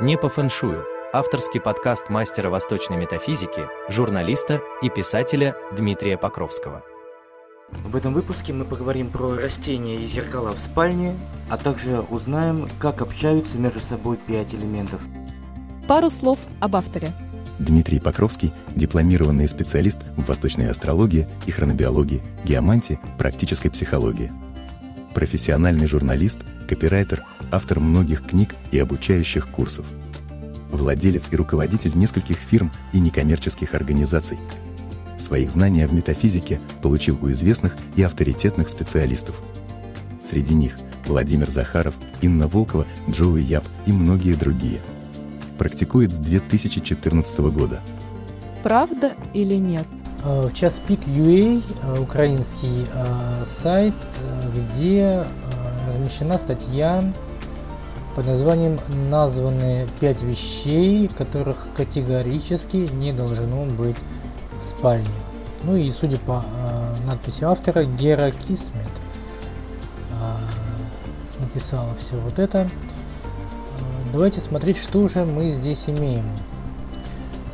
Не по фэншую. Авторский подкаст мастера восточной метафизики, журналиста и писателя Дмитрия Покровского. В этом выпуске мы поговорим про растения и зеркала в спальне, а также узнаем, как общаются между собой пять элементов. Пару слов об авторе. Дмитрий Покровский – дипломированный специалист в восточной астрологии и хронобиологии, геомантии, практической психологии. Профессиональный журналист, копирайтер, автор многих книг и обучающих курсов. Владелец и руководитель нескольких фирм и некоммерческих организаций. Своих знаний в метафизике получил у известных и авторитетных специалистов. Среди них Владимир Захаров, Инна Волкова, Джоуи Яб и многие другие. Практикует с 2014 года. Правда или нет? В час пик UA, украинский э, сайт, э, где э, размещена статья под названием «Названы пять вещей, которых категорически не должно быть в спальне». Ну и судя по э, надписи автора, Гера Кисмет э, написала все вот это. Э, давайте смотреть, что же мы здесь имеем.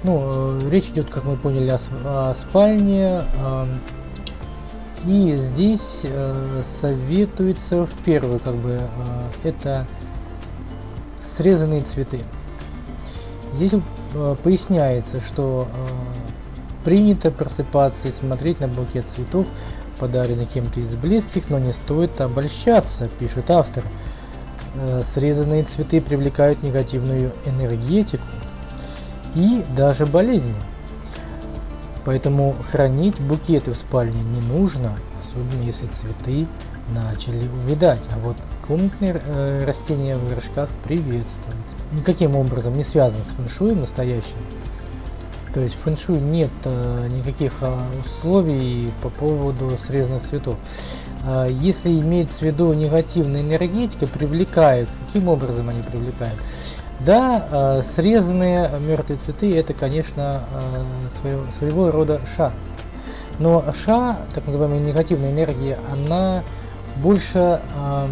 Ну, э, речь идет, как мы поняли, о, о спальне. Э, и здесь э, советуется в первую, как бы, э, это срезанные цветы. Здесь э, поясняется, что э, принято просыпаться и смотреть на букет цветов, подаренный кем-то из близких, но не стоит обольщаться, пишет автор. Э, срезанные цветы привлекают негативную энергетику и даже болезни. Поэтому хранить букеты в спальне не нужно, особенно если цветы начали увядать. А вот комнатные э, растения в горшках приветствуются. Никаким образом не связан с фэншуем настоящим. То есть в фэншуй нет э, никаких э, условий по поводу срезанных цветов. Э, если имеется в виду негативная энергетика, привлекают. Каким образом они привлекают? Да, э, срезанные мертвые цветы это, конечно, своего, своего рода ша. Но ша, так называемая негативная энергия, она больше э,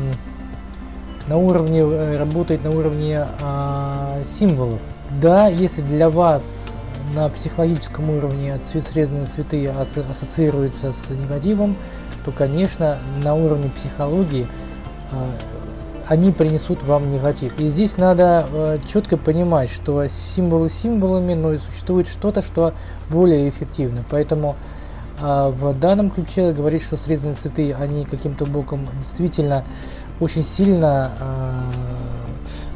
на уровне, э, работает на уровне э, символов. Да, если для вас на психологическом уровне цвет срезанные цветы ассоциируются с негативом, то, конечно, на уровне психологии э, они принесут вам негатив. И здесь надо э, четко понимать, что символы символами, но и существует что-то, что более эффективно. Поэтому э, в данном ключе говорить, что срезанные цветы, они каким-то боком действительно очень сильно э,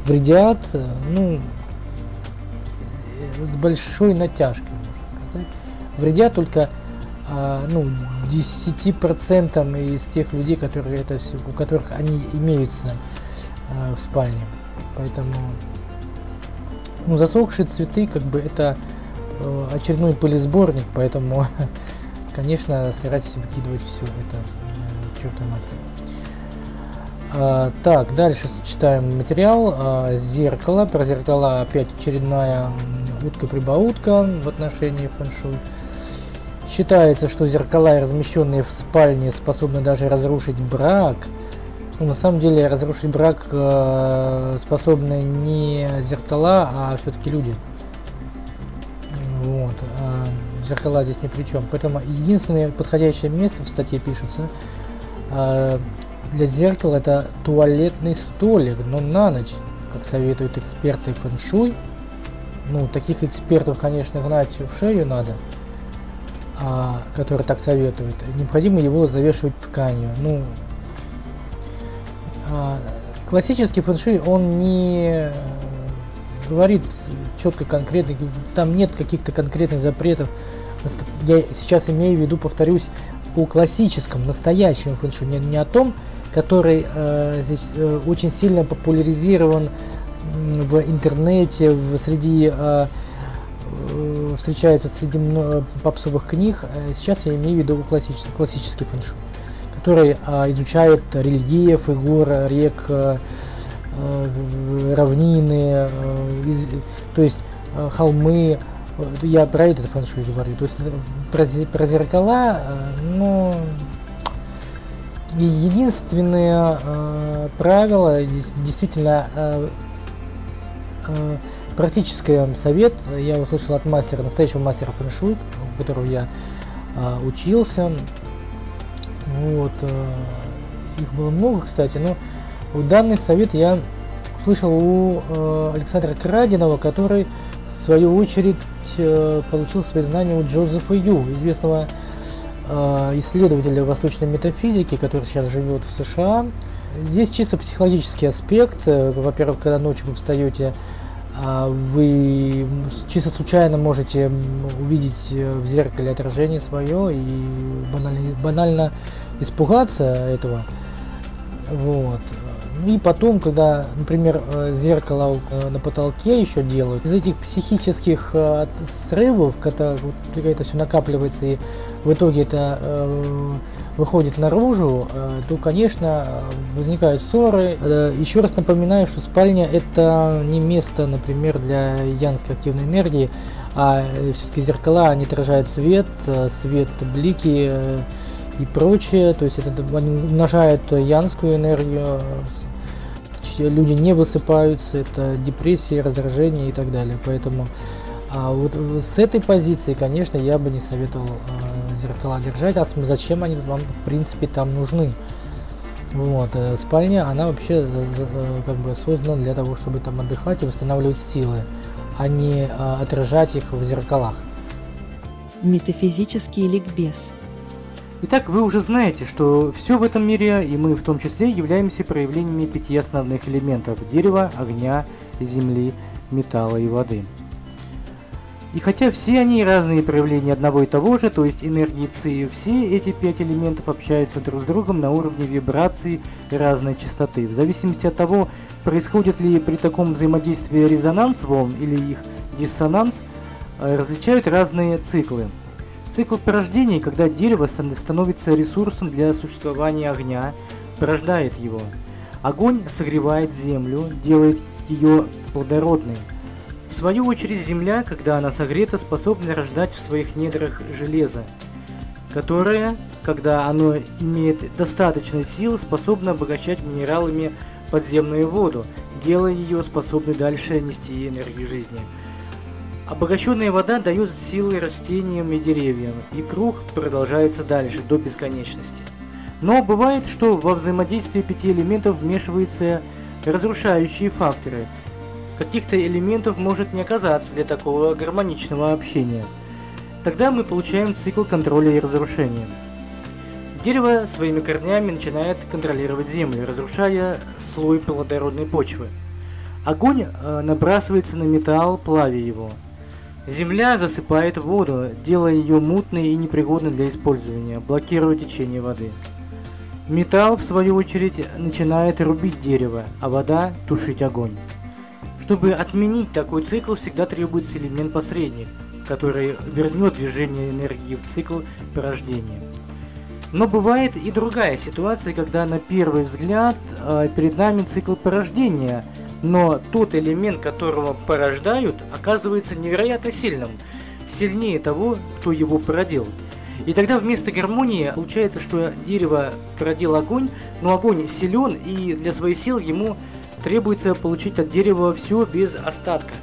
вредят, ну, с большой натяжкой, можно сказать. Вредят только э, ну, 10% из тех людей, которые это все, у которых они имеются э, в спальне. Поэтому ну, засохшие цветы, как бы это э, очередной пылесборник, поэтому, конечно, старайтесь выкидывать все это э, чертовой матери. А, так, дальше читаем материал. А, зеркало. Про зеркала опять очередная утка-прибаутка в отношении фэншуй. Считается, что зеркала, размещенные в спальне, способны даже разрушить брак. Ну, на самом деле, разрушить брак э, способны не зеркала, а все-таки люди. Вот. Э, зеркала здесь ни при чем. Поэтому единственное подходящее место в статье пишется э, для зеркала это туалетный столик, но на ночь, как советуют эксперты фэншуй. Ну, таких экспертов, конечно, гнать в шею надо, а, которые так советуют. Необходимо его завешивать тканью. Ну, а, классический фэншуй, он не говорит четко, конкретно, там нет каких-то конкретных запретов. Я сейчас имею в виду, повторюсь, по классическому, настоящему фэншуй, не, не о том, который э, здесь э, очень сильно популяризирован в интернете, в, среди э, э, встречается среди попсовых книг. Э, сейчас я имею в виду классический, классический фэншуй, который э, изучает рельеф, гор, рек, э, э, равнины, э, из, то есть э, холмы. Я про этот фэншуй говорю. То есть про, про зеркала, э, ну, единственное э, правило действительно э, э, практический совет я услышал от мастера, настоящего мастера фэншуй, у которого я э, учился. Вот, э, их было много, кстати, но данный совет я услышал у э, Александра Крадинова, который в свою очередь э, получил свои знания у Джозефа Ю, известного э, исследователя восточной метафизики, который сейчас живет в США. Здесь чисто психологический аспект. Э, во-первых, когда ночью вы встаете, а, вы чисто случайно можете увидеть э, в зеркале отражение свое и банально, банально испугаться этого. Вот. И потом, когда, например, э, зеркало э, на потолке еще делают, из этих психических э, срывов, когда это все накапливается и в итоге это выходит наружу, то, конечно, возникают ссоры. Еще раз напоминаю, что спальня это не место, например, для янской активной энергии, а все-таки зеркала, они отражают свет, свет, блики, и прочее. То есть это они умножают янскую энергию, люди не высыпаются, это депрессия, раздражение и так далее. Поэтому а вот с этой позиции, конечно, я бы не советовал э, зеркала держать, а зачем они вам в принципе там нужны? Вот, э, спальня, она вообще э, как бы создана для того, чтобы там отдыхать и восстанавливать силы, а не э, отражать их в зеркалах. Метафизический ликбез – Итак, вы уже знаете, что все в этом мире, и мы в том числе, являемся проявлениями пяти основных элементов – дерева, огня, земли, металла и воды. И хотя все они разные проявления одного и того же, то есть энергии ЦИ, все эти пять элементов общаются друг с другом на уровне вибраций разной частоты. В зависимости от того, происходит ли при таком взаимодействии резонанс волн или их диссонанс, э, различают разные циклы – Цикл порождения, когда дерево становится ресурсом для существования огня, порождает его. Огонь согревает землю, делает ее плодородной. В свою очередь земля, когда она согрета, способна рождать в своих недрах железо, которое, когда оно имеет достаточно сил, способно обогащать минералами подземную воду, делая ее способной дальше нести энергию жизни. Обогащенная вода дает силы растениям и деревьям, и круг продолжается дальше, до бесконечности. Но бывает, что во взаимодействии пяти элементов вмешиваются разрушающие факторы. Каких-то элементов может не оказаться для такого гармоничного общения. Тогда мы получаем цикл контроля и разрушения. Дерево своими корнями начинает контролировать землю, разрушая слой плодородной почвы. Огонь э, набрасывается на металл, плавя его – Земля засыпает воду, делая ее мутной и непригодной для использования, блокируя течение воды. Металл, в свою очередь, начинает рубить дерево, а вода – тушить огонь. Чтобы отменить такой цикл, всегда требуется элемент-посредник, который вернет движение энергии в цикл порождения. Но бывает и другая ситуация, когда на первый взгляд э, перед нами цикл порождения – но тот элемент, которого порождают, оказывается невероятно сильным, сильнее того, кто его породил. И тогда вместо гармонии получается, что дерево породил огонь, но огонь силен, и для своей сил ему требуется получить от дерева все без остатка.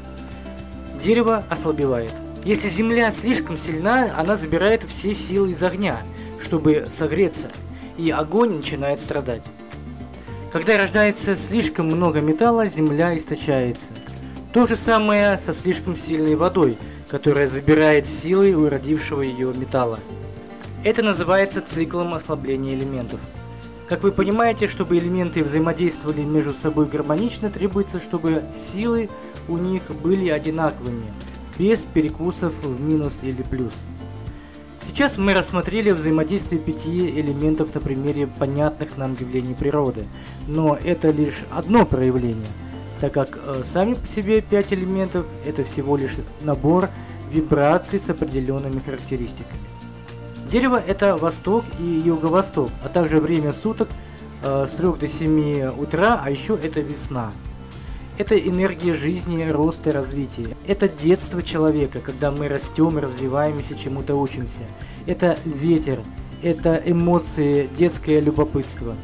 Дерево ослабевает. Если земля слишком сильна, она забирает все силы из огня, чтобы согреться, и огонь начинает страдать. Когда рождается слишком много металла, земля источается. То же самое со слишком сильной водой, которая забирает силы у родившего ее металла. Это называется циклом ослабления элементов. Как вы понимаете, чтобы элементы взаимодействовали между собой гармонично, требуется, чтобы силы у них были одинаковыми, без перекусов в минус или плюс. Сейчас мы рассмотрели взаимодействие пяти элементов на примере понятных нам явлений природы, но это лишь одно проявление, так как э, сами по себе пять элементов это всего лишь набор вибраций с определенными характеристиками. Дерево это восток и юго-восток, а также время суток э, с 3 до 7 утра, а еще это весна – это энергия жизни, роста, развития. Это детство человека, когда мы растем, развиваемся, чему-то учимся. Это ветер, это эмоции, детское любопытство.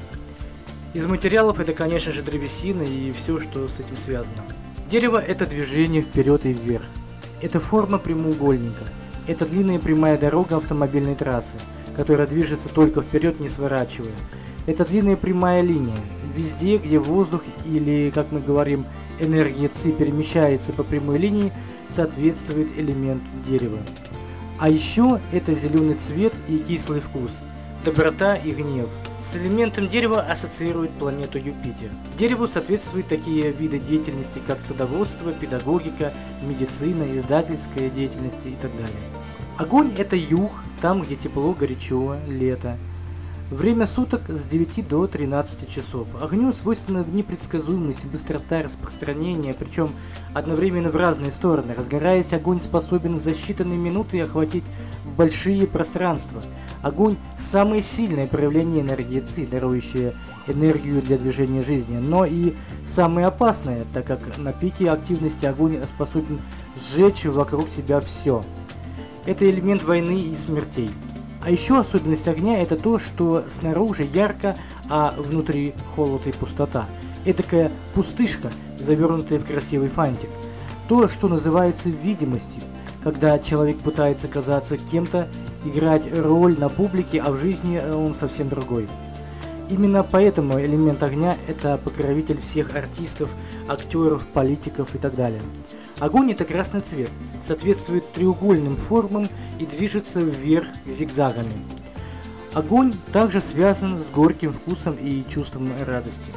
Из материалов это, конечно же, древесина и все, что с этим связано. Дерево – это движение вперед и вверх. Это форма прямоугольника. Это длинная прямая дорога автомобильной трассы, которая движется только вперед, не сворачивая. Это длинная прямая линия. Везде, где воздух или, как мы говорим, энергия ЦИ перемещается по прямой линии, соответствует элементу дерева. А еще это зеленый цвет и кислый вкус – доброта и гнев. С элементом дерева ассоциирует планету Юпитер. Дереву соответствуют такие виды деятельности, как садоводство, педагогика, медицина, издательская деятельность и так далее. Огонь – это юг, там, где тепло, горячо, лето. Время суток с 9 до 13 часов. Огню свойственна непредсказуемость и быстрота распространения, причем одновременно в разные стороны. Разгораясь, огонь способен за считанные минуты охватить большие пространства. Огонь – самое сильное проявление энергии ЦИ, дарующее энергию для движения жизни, но и самое опасное, так как на пике активности огонь способен сжечь вокруг себя все. Это элемент войны и смертей. А еще особенность огня это то, что снаружи ярко, а внутри холод и пустота. Этакая пустышка, завернутая в красивый фантик. То, что называется видимостью, когда человек пытается казаться кем-то, играть роль на публике, а в жизни он совсем другой. Именно поэтому элемент огня – это покровитель всех артистов, актеров, политиков и так далее. Огонь – это красный цвет, соответствует треугольным формам и движется вверх зигзагами. Огонь также связан с горьким вкусом и чувством радости.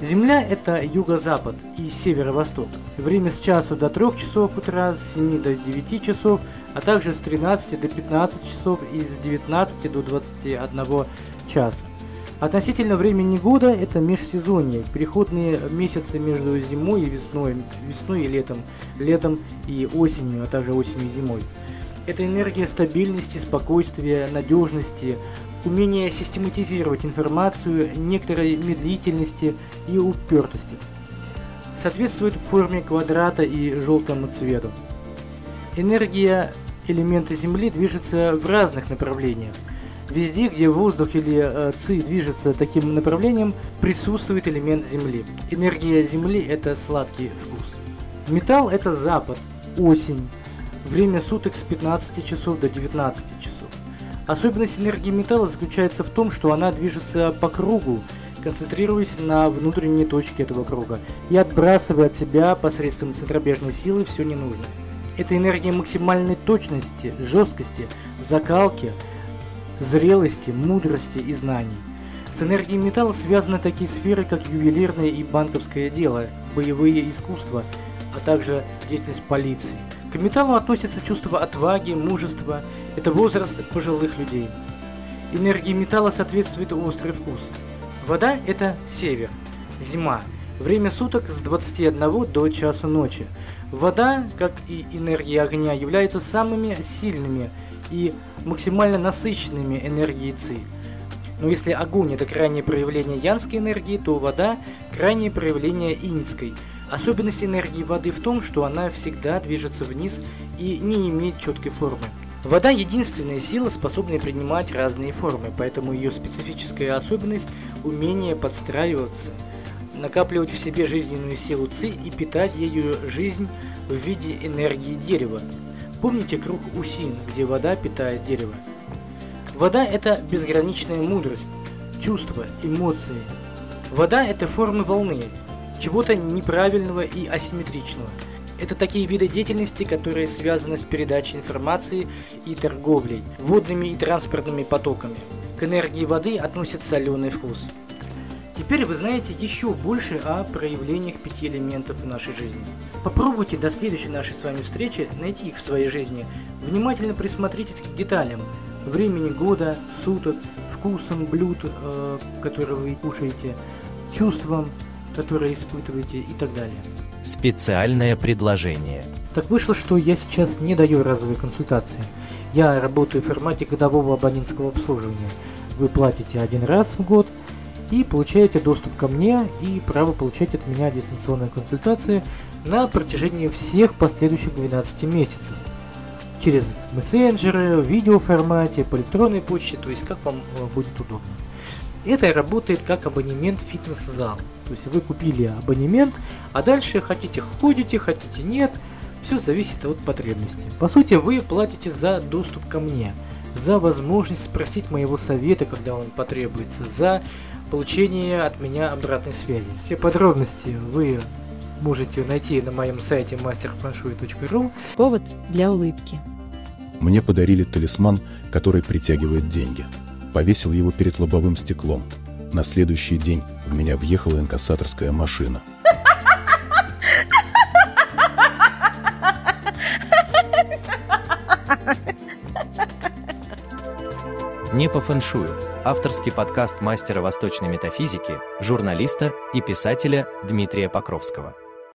Земля – это юго-запад и северо-восток. Время с часу до 3 часов утра, с 7 до 9 часов, а также с 13 до 15 часов и с 19 до 21 часа. Относительно времени года это межсезонье, переходные месяцы между зимой и весной, весной и летом, летом и осенью, а также осенью и зимой. Это энергия стабильности, спокойствия, надежности, умение систематизировать информацию, некоторой медлительности и упертости. Соответствует форме квадрата и желтому цвету. Энергия элемента Земли движется в разных направлениях – Везде, где воздух или э, ЦИ движется таким направлением, присутствует элемент Земли. Энергия Земли – это сладкий вкус. Металл – это запад, осень, время суток с 15 часов до 19 часов. Особенность энергии металла заключается в том, что она движется по кругу, концентрируясь на внутренней точке этого круга и отбрасывая от себя посредством центробежной силы все ненужное. Это энергия максимальной точности, жесткости, закалки – зрелости, мудрости и знаний. С энергией металла связаны такие сферы, как ювелирное и банковское дело, боевые искусства, а также деятельность полиции. К металлу относятся чувство отваги, мужества, это возраст пожилых людей. Энергии металла соответствует острый вкус. Вода – это север, зима, время суток с 21 до часу ночи. Вода, как и энергия огня, являются самыми сильными и максимально насыщенными энергией ЦИ. Но если огонь это крайнее проявление янской энергии, то вода – крайнее проявление иньской. Особенность энергии воды в том, что она всегда движется вниз и не имеет четкой формы. Вода – единственная сила, способная принимать разные формы, поэтому ее специфическая особенность – умение подстраиваться, накапливать в себе жизненную силу ЦИ и питать ею жизнь в виде энергии дерева, Помните круг Усин, где вода питает дерево? Вода – это безграничная мудрость, чувства, эмоции. Вода – это формы волны, чего-то неправильного и асимметричного. Это такие виды деятельности, которые связаны с передачей информации и торговлей, водными и транспортными потоками. К энергии воды относится соленый вкус. Теперь вы знаете еще больше о проявлениях пяти элементов в нашей жизни. Попробуйте до следующей нашей с вами встречи найти их в своей жизни. Внимательно присмотритесь к деталям, времени года, суток, вкусам блюд, э, которые вы кушаете, чувствам, которые испытываете и так далее. Специальное предложение. Так вышло, что я сейчас не даю разовой консультации. Я работаю в формате годового абонентского обслуживания. Вы платите один раз в год – и получаете доступ ко мне и право получать от меня дистанционные консультации на протяжении всех последующих 12 месяцев. Через мессенджеры, в видеоформате, по электронной почте, то есть как вам э, будет удобно. Это работает как абонемент фитнес-зал. То есть вы купили абонемент, а дальше хотите ходите, хотите нет. Все зависит от потребностей. По сути, вы платите за доступ ко мне, за возможность спросить моего совета, когда он потребуется, за получение от меня обратной связи. Все подробности вы можете найти на моем сайте masterfenshui.ru. Повод для улыбки. Мне подарили талисман, который притягивает деньги. Повесил его перед лобовым стеклом. На следующий день в меня въехала инкассаторская машина. Не по фэншую. Авторский подкаст мастера восточной метафизики, журналиста и писателя Дмитрия Покровского.